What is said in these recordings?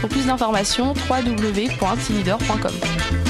Pour plus d'informations, www.silidor.com.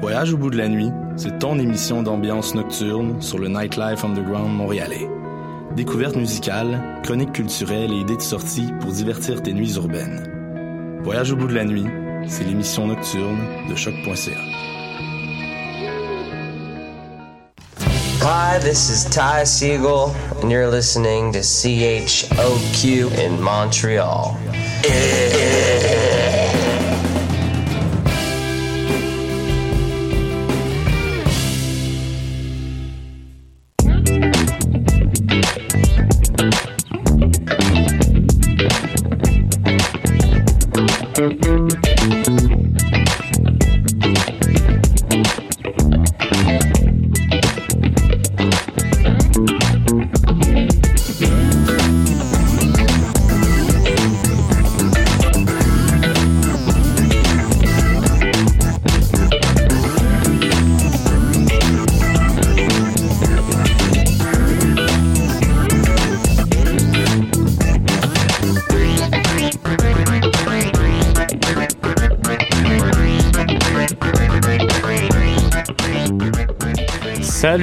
Voyage au bout de la nuit, c'est ton émission d'ambiance nocturne sur le Nightlife Underground montréalais. Découvertes musicales, chroniques culturelles et idées de sortie pour divertir tes nuits urbaines. Voyage au bout de la nuit, c'est l'émission nocturne de choc.ca. Hi, this is Ty Siegel, and you're listening to CHOQ in Montreal.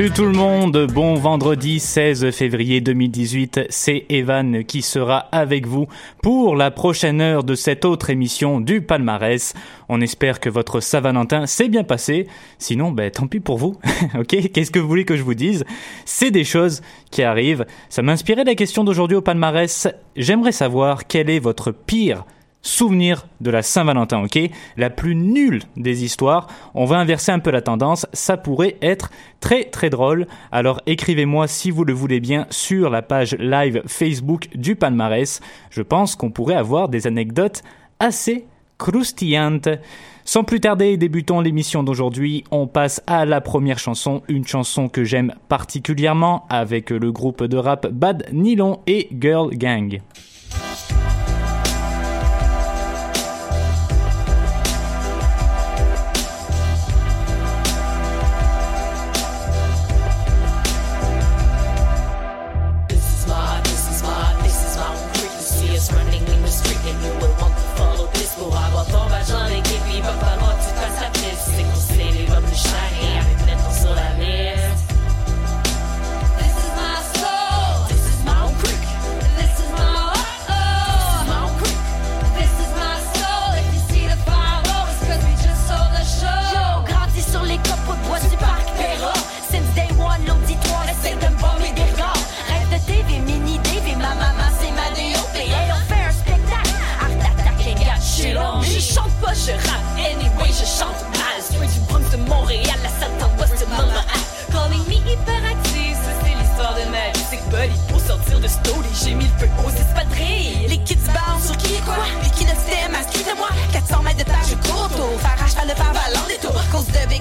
Salut tout le monde, bon vendredi 16 février 2018, c'est Evan qui sera avec vous pour la prochaine heure de cette autre émission du palmarès. On espère que votre Saint-Valentin s'est bien passé, sinon ben tant pis pour vous, ok Qu'est-ce que vous voulez que je vous dise? C'est des choses qui arrivent, ça m'inspirait la question d'aujourd'hui au palmarès, j'aimerais savoir quel est votre pire souvenir de la Saint-Valentin, ok? La plus nulle des histoires. On va inverser un peu la tendance. Ça pourrait être très très drôle. Alors écrivez-moi si vous le voulez bien sur la page live Facebook du palmarès. Je pense qu'on pourrait avoir des anecdotes assez croustillantes. Sans plus tarder, débutons l'émission d'aujourd'hui. On passe à la première chanson, une chanson que j'aime particulièrement avec le groupe de rap Bad Nylon et Girl Gang.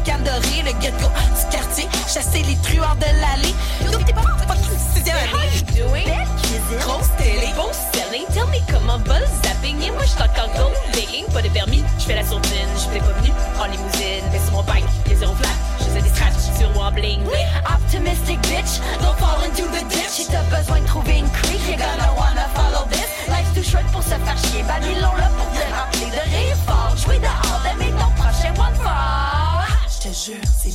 Canne dorée, le get-go du quartier, chasser les truands de l'allée. Yo, t'es pas fucking sixième année. doing? Grosse télé. Bon selling, tell me comment buzz zapping. Et moi, je suis encore gold dating. Pas de permis, je fais la sourdine. Je fais pas venu en limousine. Mais sur mon bike, y'a zéro flat. Je faisais des scratchs sur moi bling. Optimistic bitch, don't fall into the ditch. Si t'as besoin de trouver une creek, you're gonna wanna follow this. Life's too short pour se faire chier. Ban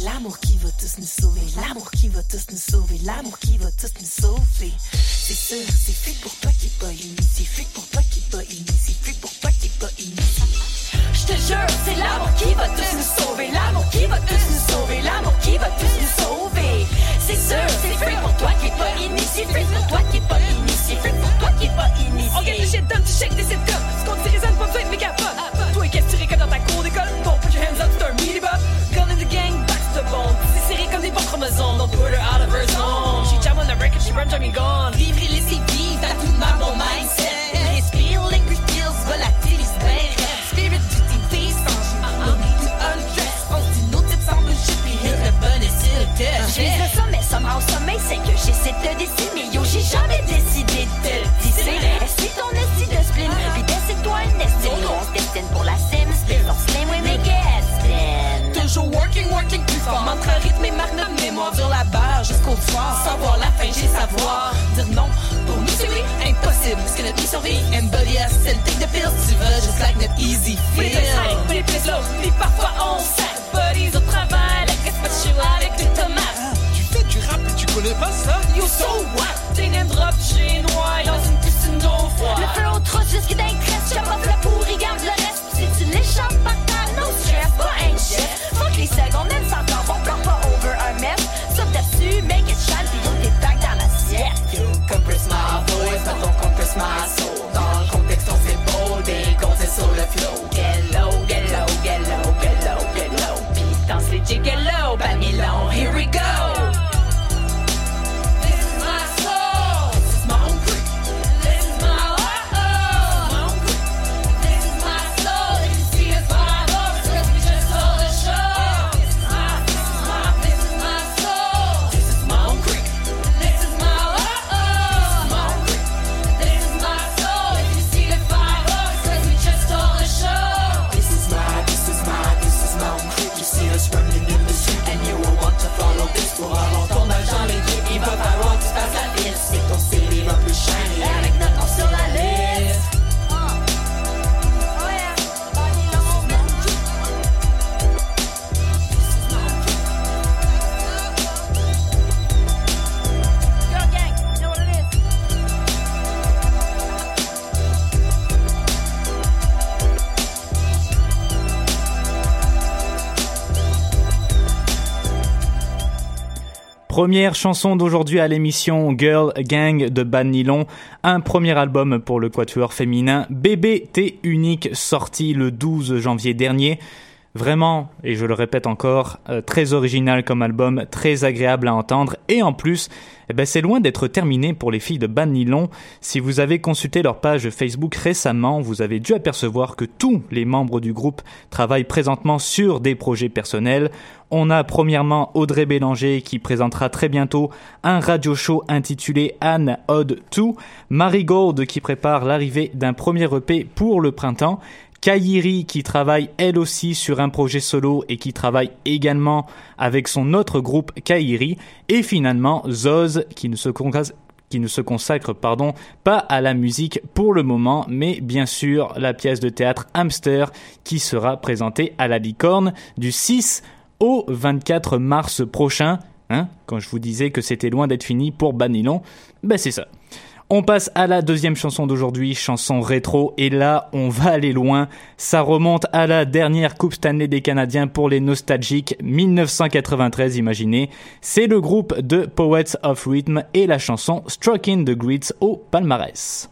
l'amour qui va tous nous sauver. L'amour qui va tous nous sauver. L'amour qui va tous nous sauver. C'est sûr, c'est fait pour toi qui pas uni. C'est fait pour toi qui pas uni. C'est fait pour toi qui pas uni. Je te jure, c'est l'amour qui va tous nous sauver. L'amour qui va tous nous sauver. L'amour qui va tous nous sauver. C'est sûr, c'est fait pour toi qui pas initié. C'est fait pour toi qui pas initié. C'est fait pour toi qui pas initié. On get the shit done, tu shake des sitcoms. Ce qu'on te résonne put her out of her zone. She jam on the record, she run, me gone. Vivre et laisser vivre, t'as tout de même mon mindset. Respire, liquid skills, volatilise, ben rêve. Spirit du TV, sans no need to undress. On se dit nos titres sans bullshit, puis hit le bon et c'est le test. Je vise le sommet, somehow sommeil, c'est que j'essaie de te décimer. Yo, fort. Mantra, rythme et marque notre mémoire. Sur la barre jusqu'au soir. Savoir la fin, j'ai savoir. Dire non, pour nous c'est oui, impossible. Parce que notre vie survit. Embody us and take the pills. Tu vas just like notre easy les feel. pour les plus low. Puis parfois on sac. Buddies au travail, la graisse pas avec des tomates. Tu fais du rap et tu connais pas ça? You so what? T'es name drop chez noir dans une piscine d'eau froide. Le feu au trou jusqu'à d'un crest. J'aime pas le pourri, garde le reste. Si tu l'échappes par terre, no stress, pas un chef. Fuck les secondes, my Première chanson d'aujourd'hui à l'émission Girl Gang de Bad Nylon, un premier album pour le quatuor féminin Bébé T unique sorti le 12 janvier dernier. Vraiment, et je le répète encore, euh, très original comme album, très agréable à entendre, et en plus, eh ben, c'est loin d'être terminé pour les filles de Bad Nylon. Si vous avez consulté leur page Facebook récemment, vous avez dû apercevoir que tous les membres du groupe travaillent présentement sur des projets personnels. On a premièrement Audrey Bélanger qui présentera très bientôt un radio show intitulé Anne Odd 2, Marie Gold qui prépare l'arrivée d'un premier EP pour le printemps, Kairi qui travaille elle aussi sur un projet solo et qui travaille également avec son autre groupe Kairi et finalement Zoz qui ne se consacre pardon, pas à la musique pour le moment, mais bien sûr la pièce de théâtre Hamster qui sera présentée à la Licorne du 6 au 24 mars prochain. Hein, quand je vous disais que c'était loin d'être fini pour Banilon, ben c'est ça. On passe à la deuxième chanson d'aujourd'hui, chanson rétro, et là, on va aller loin. Ça remonte à la dernière Coupe Stanley des Canadiens pour les nostalgiques, 1993, imaginez. C'est le groupe de Poets of Rhythm et la chanson Struck in the Grits au palmarès.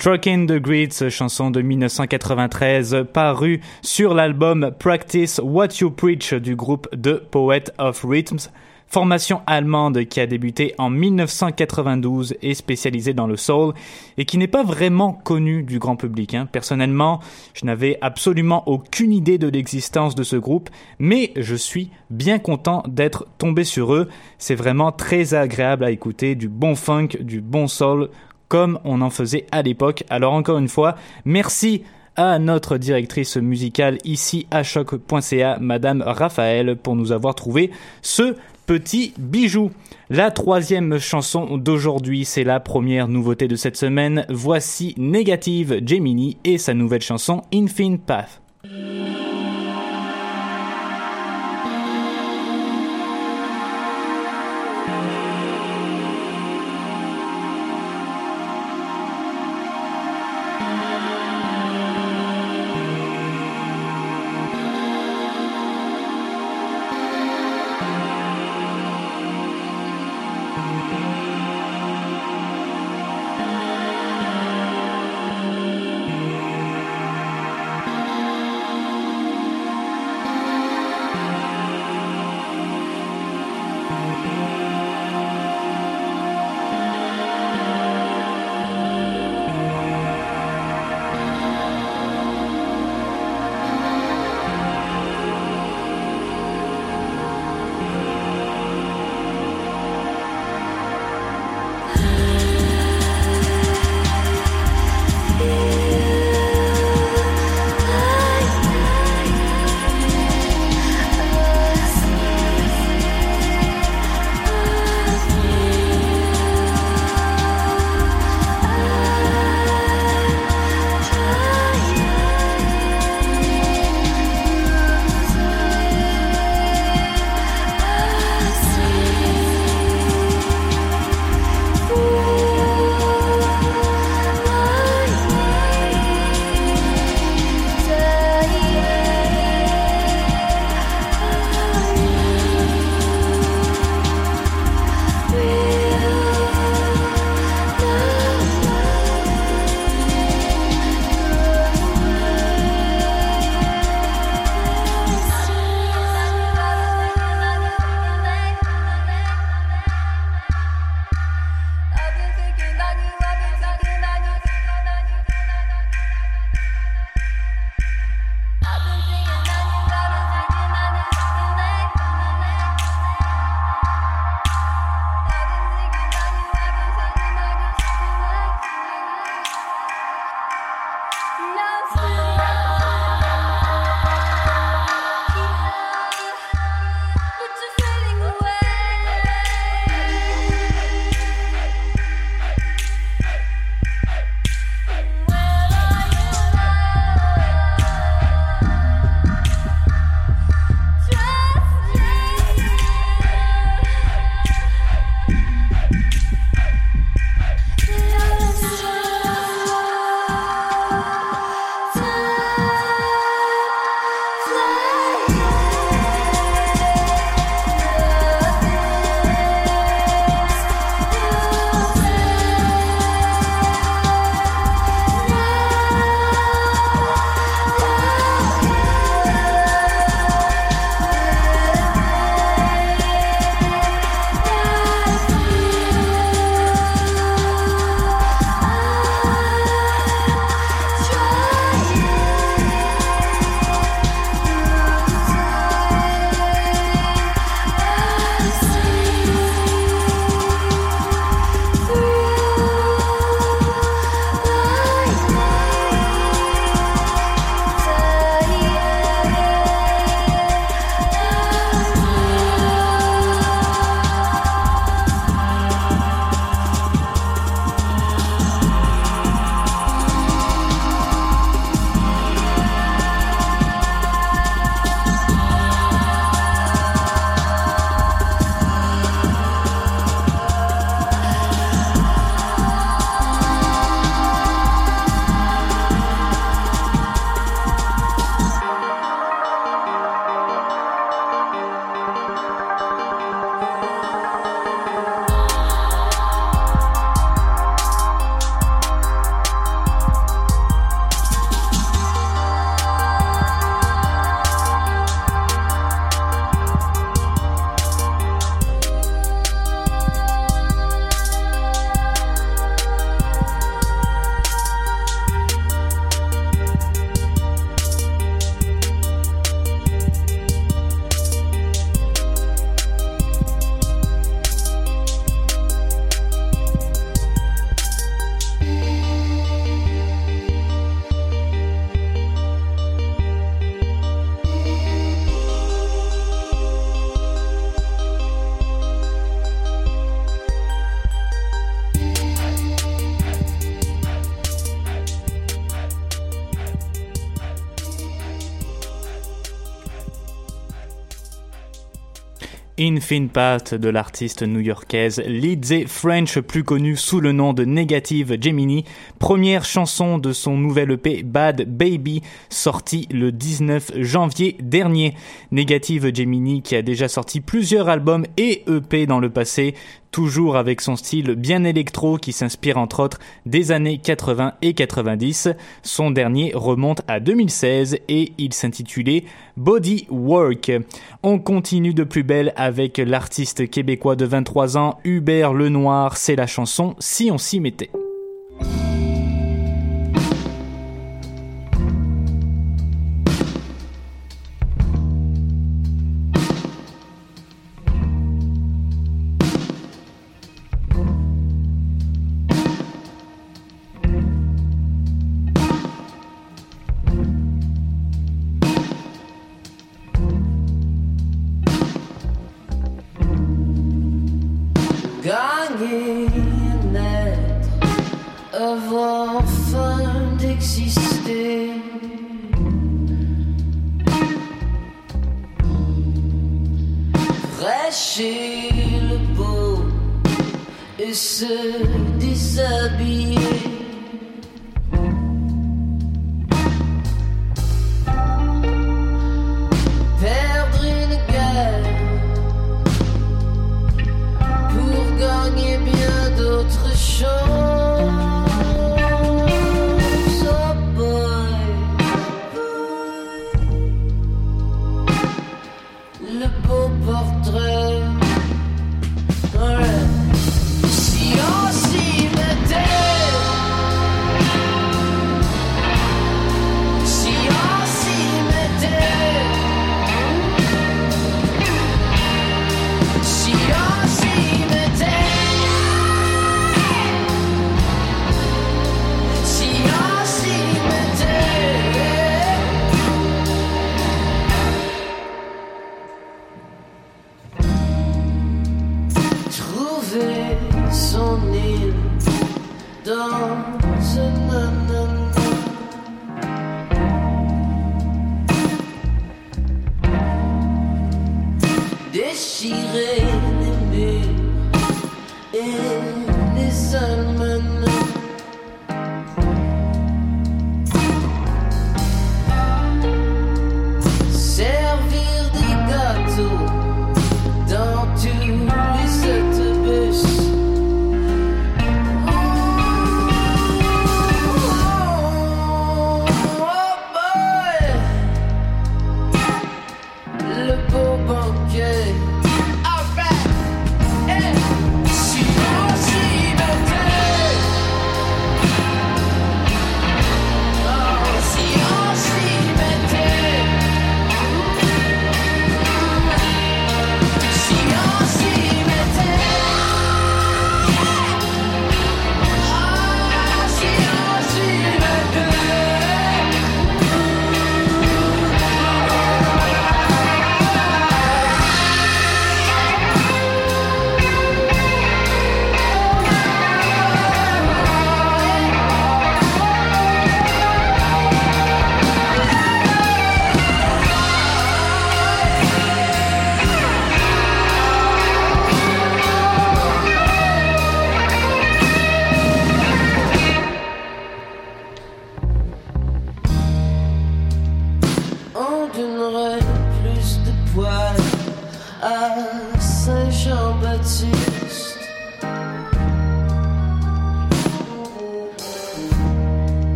Struck in the Grids, chanson de 1993, parue sur l'album Practice What You Preach du groupe The Poet of Rhythms, formation allemande qui a débuté en 1992 et spécialisée dans le soul et qui n'est pas vraiment connue du grand public. Hein. Personnellement, je n'avais absolument aucune idée de l'existence de ce groupe, mais je suis bien content d'être tombé sur eux. C'est vraiment très agréable à écouter, du bon funk, du bon soul comme on en faisait à l'époque. Alors encore une fois, merci à notre directrice musicale ici à choc.ca, Madame Raphaël, pour nous avoir trouvé ce petit bijou. La troisième chanson d'aujourd'hui, c'est la première nouveauté de cette semaine. Voici Négative Gemini et sa nouvelle chanson Infinite Path. Infin Path de l'artiste new-yorkaise Lizzie French, plus connue sous le nom de Negative Gemini, première chanson de son nouvel EP Bad Baby, sorti le 19 janvier dernier. Negative Gemini qui a déjà sorti plusieurs albums et EP dans le passé, toujours avec son style bien électro qui s'inspire entre autres des années 80 et 90. Son dernier remonte à 2016 et il s'intitulait Body Work. On continue de plus belle avec l'artiste québécois de 23 ans Hubert Lenoir, c'est la chanson Si on s'y mettait. Avoir fin d'exister. Prêcher le beau et se déshabiller.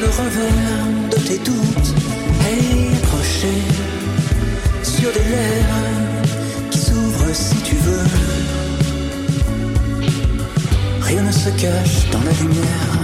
le revers de tes doutes et accroché sur des lèvres qui s'ouvrent si tu veux. Rien ne se cache dans la lumière.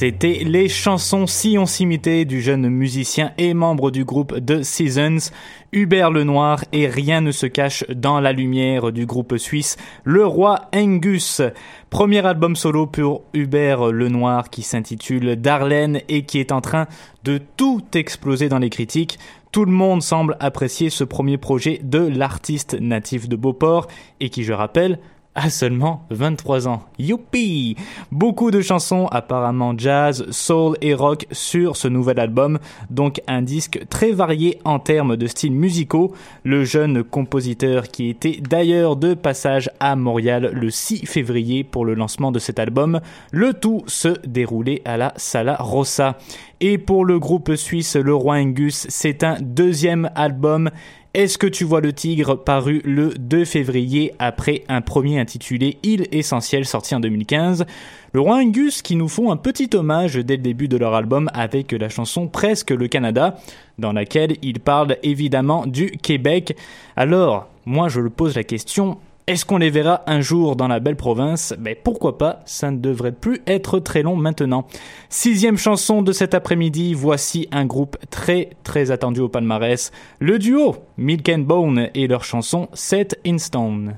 C'était les chansons Si on s'imitait du jeune musicien et membre du groupe The Seasons, Hubert Lenoir et Rien ne se cache dans la lumière du groupe suisse Le Roi Angus. Premier album solo pour Hubert Lenoir qui s'intitule Darlene et qui est en train de tout exploser dans les critiques. Tout le monde semble apprécier ce premier projet de l'artiste natif de Beauport et qui, je rappelle, à seulement 23 ans. Youpi Beaucoup de chansons apparemment jazz, soul et rock sur ce nouvel album, donc un disque très varié en termes de styles musicaux. Le jeune compositeur qui était d'ailleurs de passage à Montréal le 6 février pour le lancement de cet album, le tout se déroulait à la Sala Rossa. Et pour le groupe suisse Le Roi Angus, c'est un deuxième album est-ce que tu vois le tigre paru le 2 février après un premier intitulé Île essentielle sorti en 2015 Le roi Angus qui nous font un petit hommage dès le début de leur album avec la chanson Presque le Canada dans laquelle ils parlent évidemment du Québec. Alors, moi je le pose la question, est-ce qu'on les verra un jour dans la belle province? Mais ben, pourquoi pas, ça ne devrait plus être très long maintenant. Sixième chanson de cet après-midi, voici un groupe très très attendu au palmarès, le duo Milk and Bone et leur chanson Set in Stone.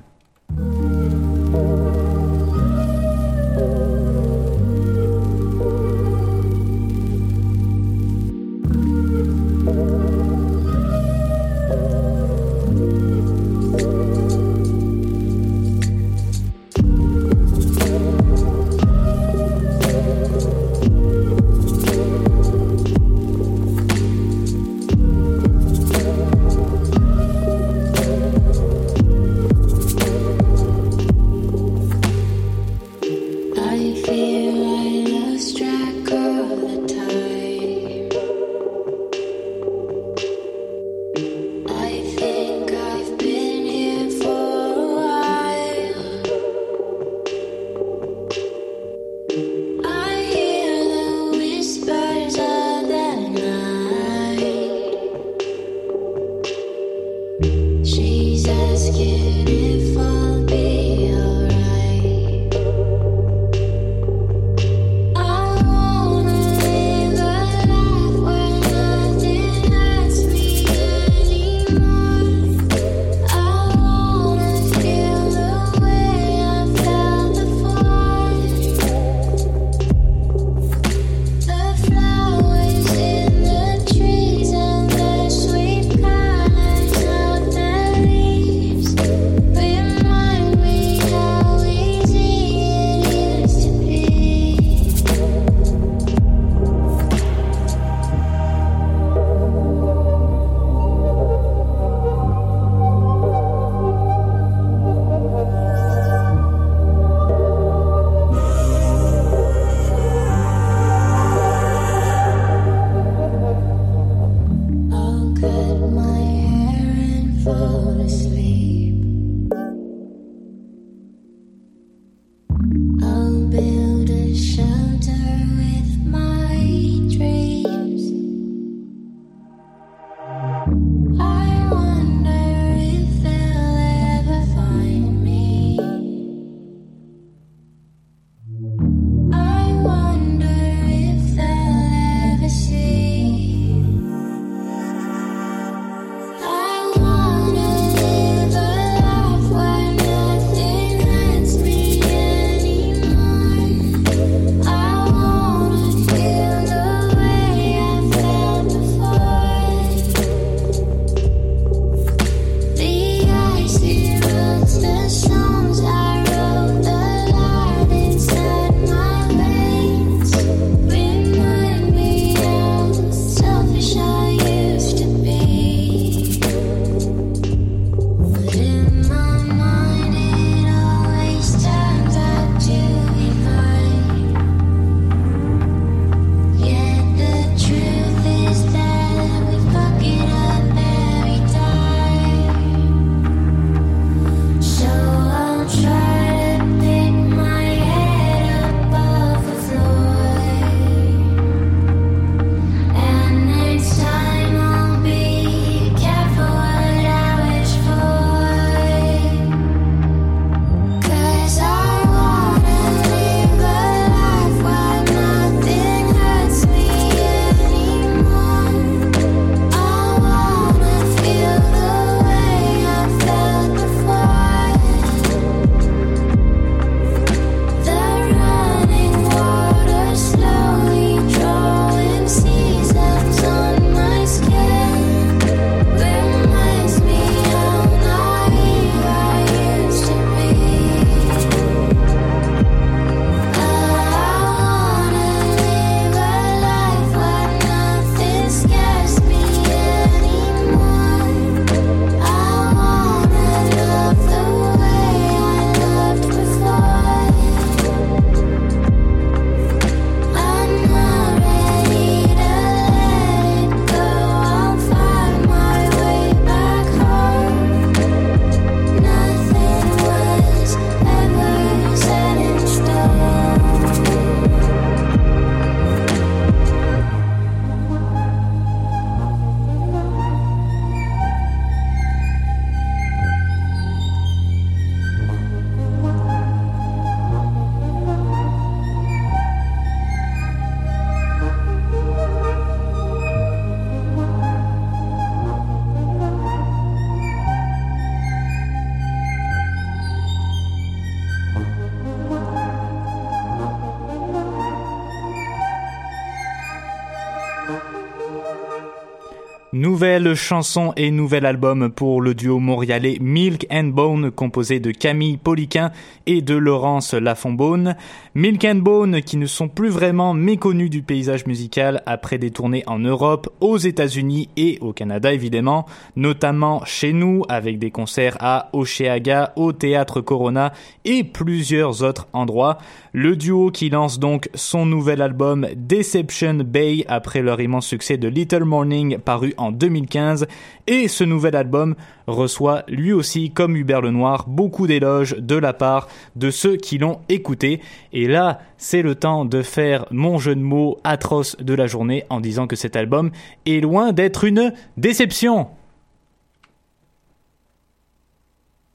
Nouvelle chanson et nouvel album pour le duo montréalais Milk and Bone composé de Camille Poliquin et de Laurence Lafonbonne. Milk and Bone qui ne sont plus vraiment méconnus du paysage musical après des tournées en Europe, aux États-Unis et au Canada évidemment, notamment chez nous avec des concerts à Oceaga, au Théâtre Corona et plusieurs autres endroits. Le duo qui lance donc son nouvel album Deception Bay après leur immense succès de Little Morning paru en 2015 et ce nouvel album reçoit lui aussi comme Hubert Lenoir beaucoup d'éloges de la part de ceux qui l'ont écouté et là c'est le temps de faire mon jeu de mots atroce de la journée en disant que cet album est loin d'être une déception.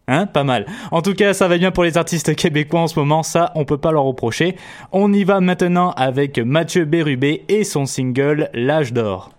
Hein, pas mal. En tout cas, ça va bien pour les artistes québécois en ce moment, ça, on peut pas leur reprocher. On y va maintenant avec Mathieu Bérubé et son single L'âge d'or.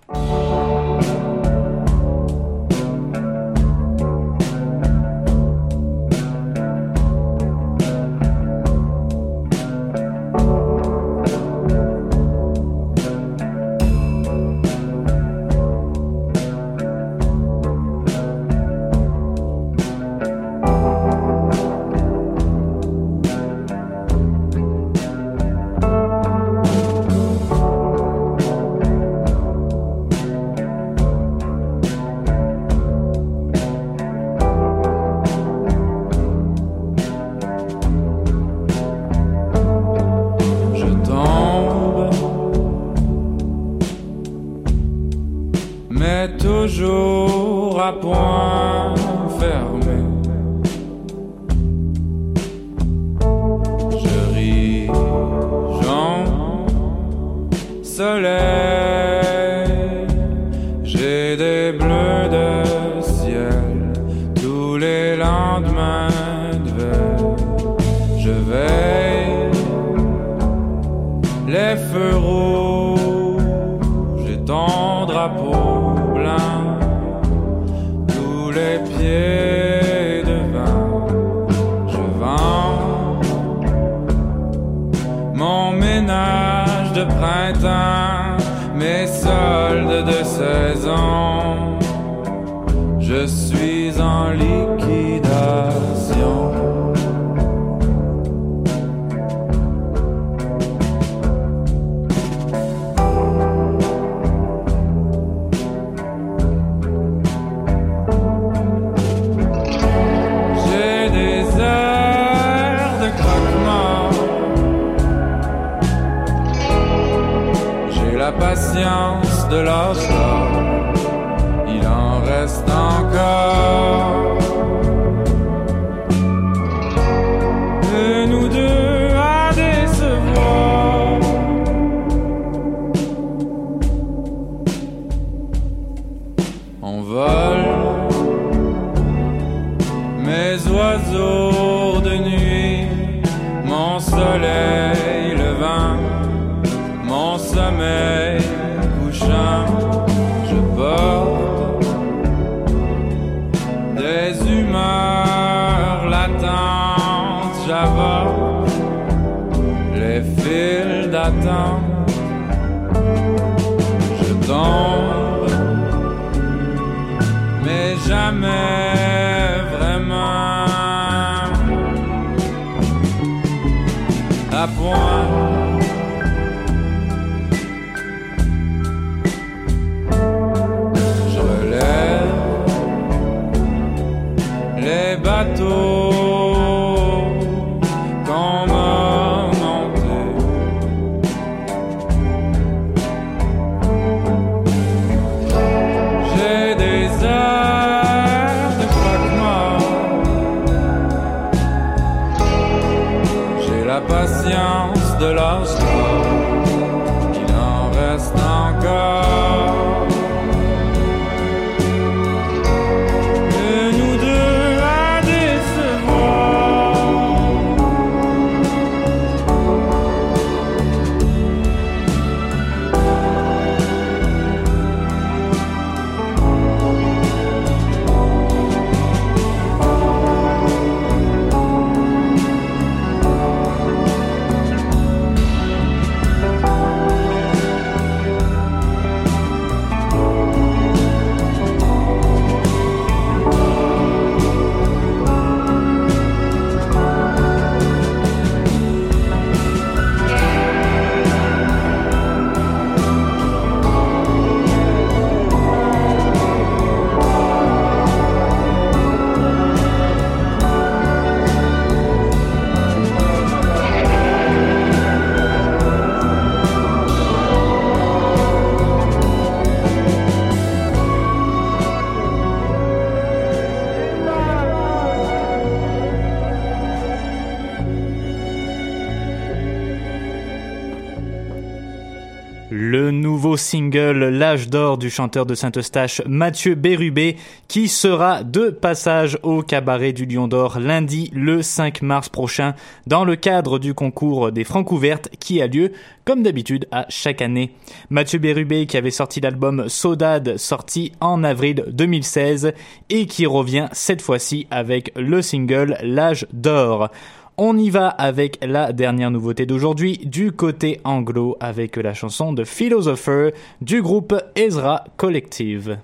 Soleil, 16 ans, je suis à Le nouveau single L'âge d'or du chanteur de Saint-Eustache Mathieu Bérubé qui sera de passage au cabaret du Lion d'Or lundi le 5 mars prochain dans le cadre du concours des Francs ouvertes qui a lieu comme d'habitude à chaque année. Mathieu Bérubé qui avait sorti l'album Sodade sorti en avril 2016 et qui revient cette fois-ci avec le single L'âge d'or. On y va avec la dernière nouveauté d'aujourd'hui du côté anglo avec la chanson de Philosopher du groupe Ezra Collective.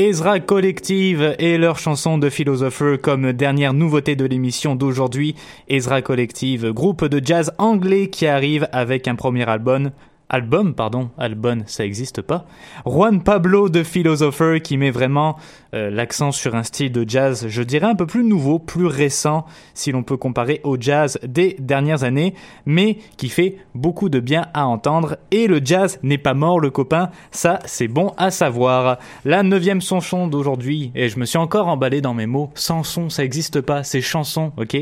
Ezra Collective et leur chanson de Philosopher comme dernière nouveauté de l'émission d'aujourd'hui. Ezra Collective, groupe de jazz anglais qui arrive avec un premier album album, pardon, album, ça existe pas. Juan Pablo de Philosopher qui met vraiment euh, l'accent sur un style de jazz, je dirais un peu plus nouveau, plus récent, si l'on peut comparer au jazz des dernières années, mais qui fait beaucoup de bien à entendre. Et le jazz n'est pas mort, le copain, ça c'est bon à savoir. La neuvième chanson d'aujourd'hui, et je me suis encore emballé dans mes mots, chanson, ça existe pas, c'est chanson, ok?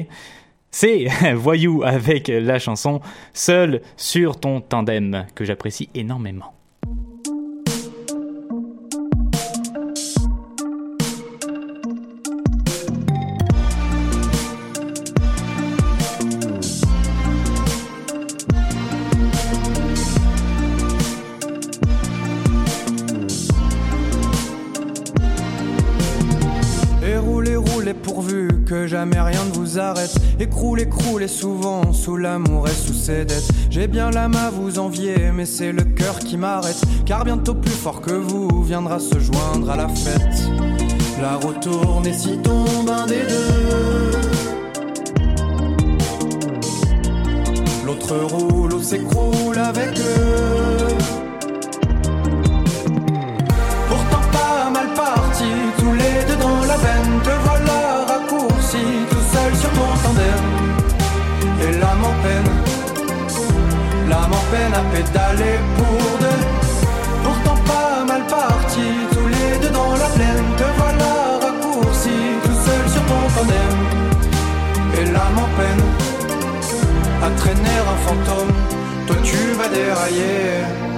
C'est Voyou avec la chanson Seul sur ton tandem que j'apprécie énormément. Jamais rien ne vous arrête. Écroulez, écroulez souvent sous l'amour et sous ses dettes. J'ai bien l'âme à vous envier, mais c'est le cœur qui m'arrête. Car bientôt plus fort que vous viendra se joindre à la fête. La roue tourne et si tombe un des deux. L'autre roule ou s'écroule avec eux. Peine à pédaler pour deux. Pourtant pas mal parti, tous les deux dans la plaine. Te voilà raccourci, tout seul sur ton tandem. Et l'âme en peine à traîner un fantôme. Toi tu vas dérailler.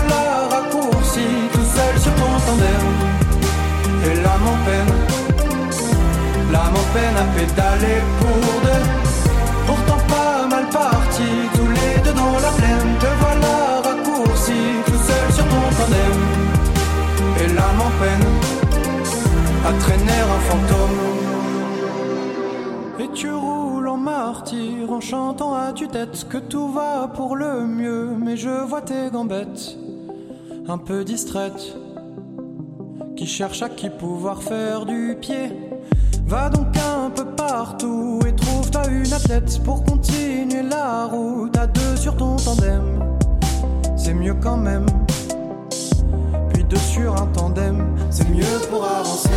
peine à pédaler pour deux. Pourtant pas mal parti, tous les deux dans la plaine, te voilà raccourci, tout seul sur ton tandem. Et l'âme en peine à traîner un fantôme. Et tu roules en martyr en chantant à tue-tête que tout va pour le mieux. Mais je vois tes gambettes, un peu distraites, qui cherchent à qui pouvoir faire du pied. Va donc un peu partout et trouve-toi une athlète pour continuer la route à deux sur ton tandem. C'est mieux quand même. Puis deux sur un tandem, c'est mieux pour avancer.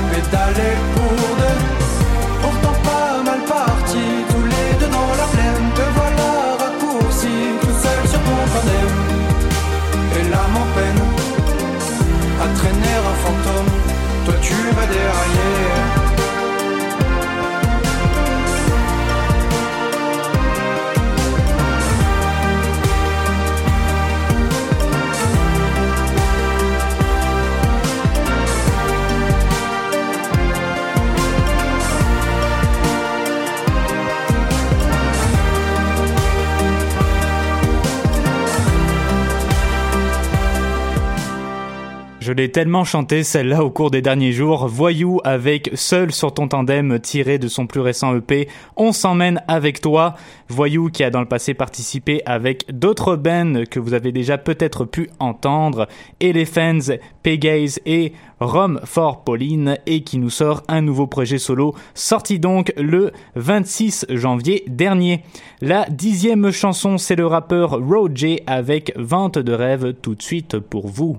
L'âme en l'ai tellement chanté celle-là au cours des derniers jours. Voyou avec Seul sur ton tandem tiré de son plus récent EP. On s'emmène avec toi. Voyou qui a dans le passé participé avec d'autres bands que vous avez déjà peut-être pu entendre. Elephants, Pegaze et Rome for Pauline et qui nous sort un nouveau projet solo sorti donc le 26 janvier dernier. La dixième chanson c'est le rappeur Roger avec Vente de rêve tout de suite pour vous.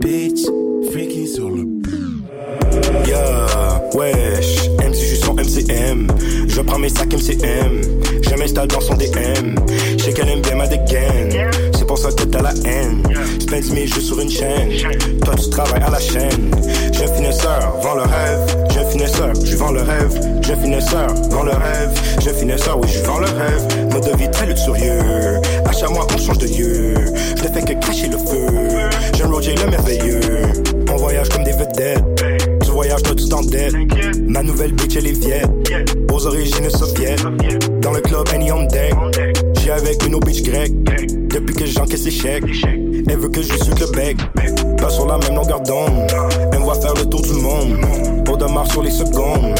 Bitch, freaky sur le. Ya, wesh, MC, je suis MCM. Je prends mes sacs MCM. Je m'installe dans son DM. J'ai qu'à l'MVM à des cannes pour ça que t'as la haine. Spends mes jeux sur une chaîne, toi tu travailles à la chaîne. Je finesseur, vends le rêve. Je finesseur, je vends le rêve. Je finesseur, vends le rêve. Je finesseur, oui, je vends le rêve. Mode de vie très luxurieux. À chaque mois, on change de lieu. Je ne fais que cacher le feu. J'aime Roger le merveilleux. On voyage comme des vedettes. Tu voyages, toi, tu t'endettes. Ma nouvelle bitch, elle est vieille. Aux origines soviètes. Dans le club, Annie on deck. J'suis avec une bitch grecque. Elle veut que je suite le bec. Pas sur la même longueur d'onde. Elle me voit faire le tour du monde. Pour de sur les secondes.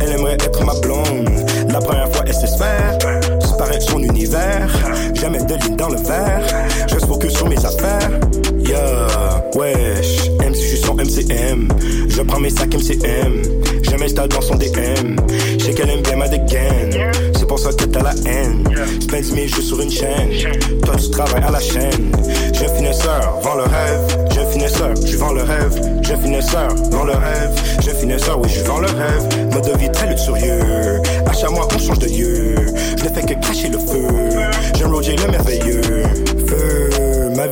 Elle aimerait être ma blonde. La première fois, elle sait faire. Disparaître son univers. Jamais de ligne dans le verre. Je focus sur mes affaires. Yeah, wesh. MC, je suis son MCM. Je prends mes sacs MCM. Je m'installe dans son DM. Je sais qu'elle aime bien ma dégaine. C'est pour ça que t'as la haine. Spends mes jeux sur une chaîne. Toi, tu travailles à la chaîne. Je finesseur, vends le rêve. Je finesseur, je vends le rêve. Je finesseur, vends le rêve. Je finesseur, oui, je vends le rêve. Mode de vie très luxurieux. À chaque mois, on change de lieu. Je ne fais que cacher le feu. J'aime Roger le merveilleux. Feu,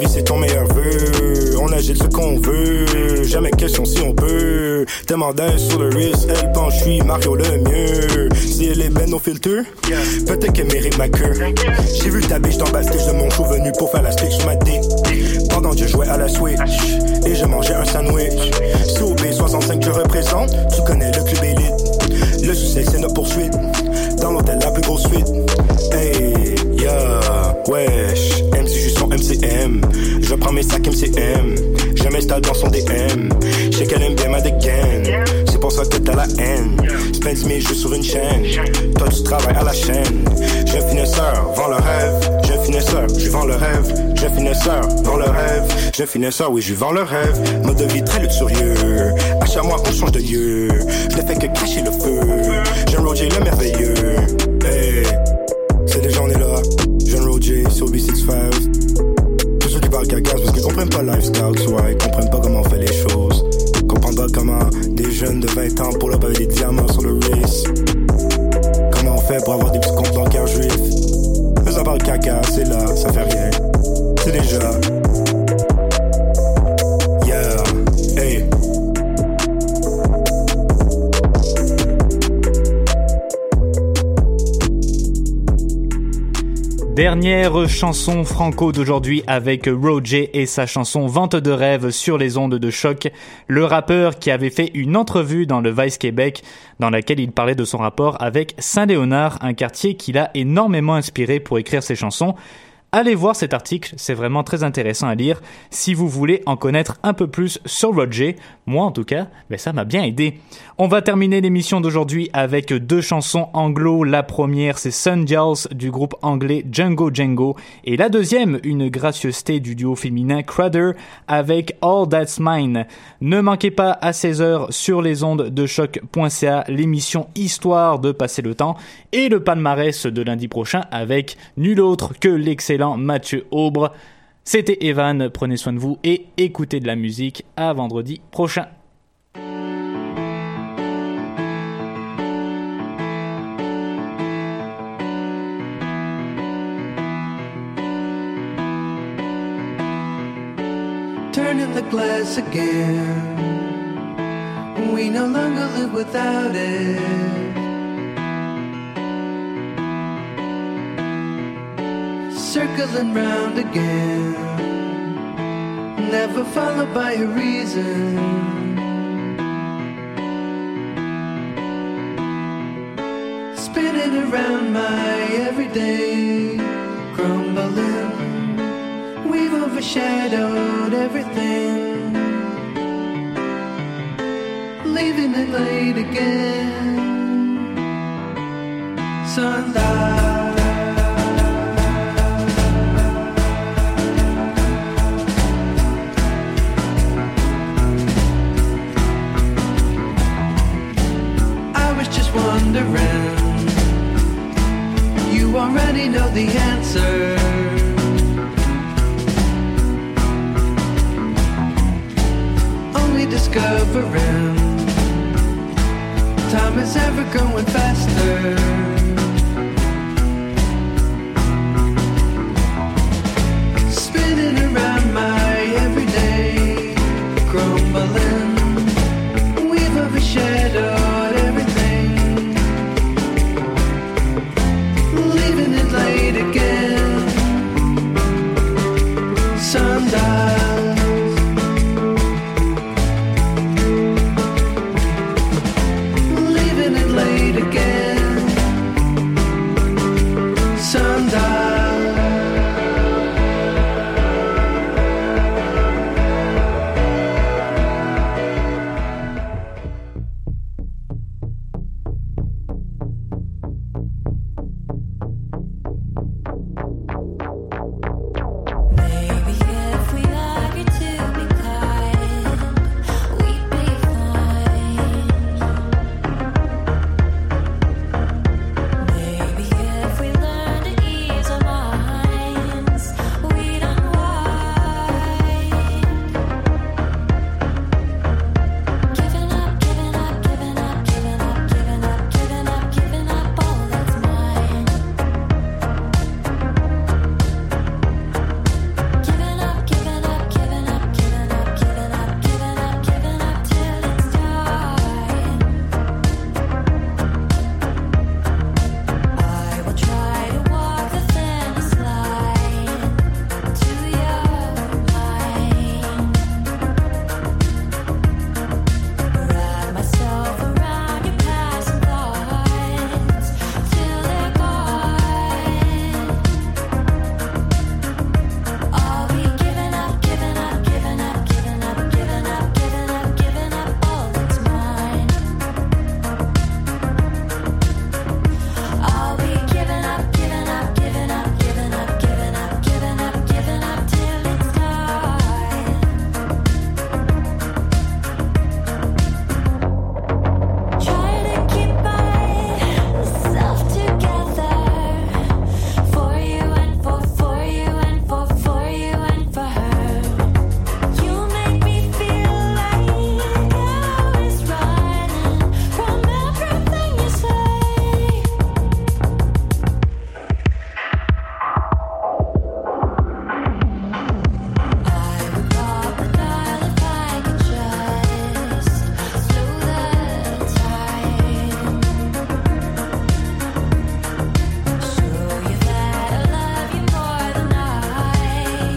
c'est ton meilleur vœu. On agite ce qu'on veut. Jamais question si on peut. Tes mandats sur le wrist, elle pense je suis Mario le mieux. Si elle est belle au filtre, peut-être qu'elle mérite ma queue. J'ai vu ta biche dans le backstage de mon show venu pour faire la stick sur ma dick. Pendant que je jouais à la Switch et je mangeais un sandwich. COB65 je représente, tu connais le club élite. Le succès c'est notre poursuite. Dans l'hôtel la plus grosse suite. Hey, yeah, wesh. Je prends mes sacs MCM. Je m'installe dans son DM. Je sais qu'elle aime bien ma dégaine. C'est pour ça que t'as la haine. Spends mes jeux sur une chaîne. Toi, tu travailles à la chaîne. Je finesseur, vends le rêve. Je finesseur, je vends le rêve. Je finesseur, vends le rêve. Je finesseur, oui, je vends le rêve. Mode de vie très luxurieux. À chaque mois, on change de lieu. Je ne fais que cacher le Dernière chanson franco d'aujourd'hui avec Roger et sa chanson Vente de rêve sur les ondes de choc. Le rappeur qui avait fait une entrevue dans le Vice Québec dans laquelle il parlait de son rapport avec Saint-Léonard, un quartier qu'il a énormément inspiré pour écrire ses chansons. Allez voir cet article, c'est vraiment très intéressant à lire si vous voulez en connaître un peu plus sur Roger. Moi en tout cas, mais ça m'a bien aidé. On va terminer l'émission d'aujourd'hui avec deux chansons anglo. La première c'est Sun Gels du groupe anglais Django Django et la deuxième une gracieuseté du duo féminin Crowder avec All That's Mine. Ne manquez pas à 16h sur les ondes de choc.ca l'émission Histoire de passer le temps et le palmarès de lundi prochain avec nul autre que l'excellent Mathieu Aubre. C'était Evan, prenez soin de vous et écoutez de la musique à vendredi prochain. The glass again. We no longer live without it. Circling round again. Never followed by a reason. Spinning around my everyday, crumbling. We've overshadowed everything. Leaving it late again. Sunlight. Already know the answer. Only discovering time is ever going faster.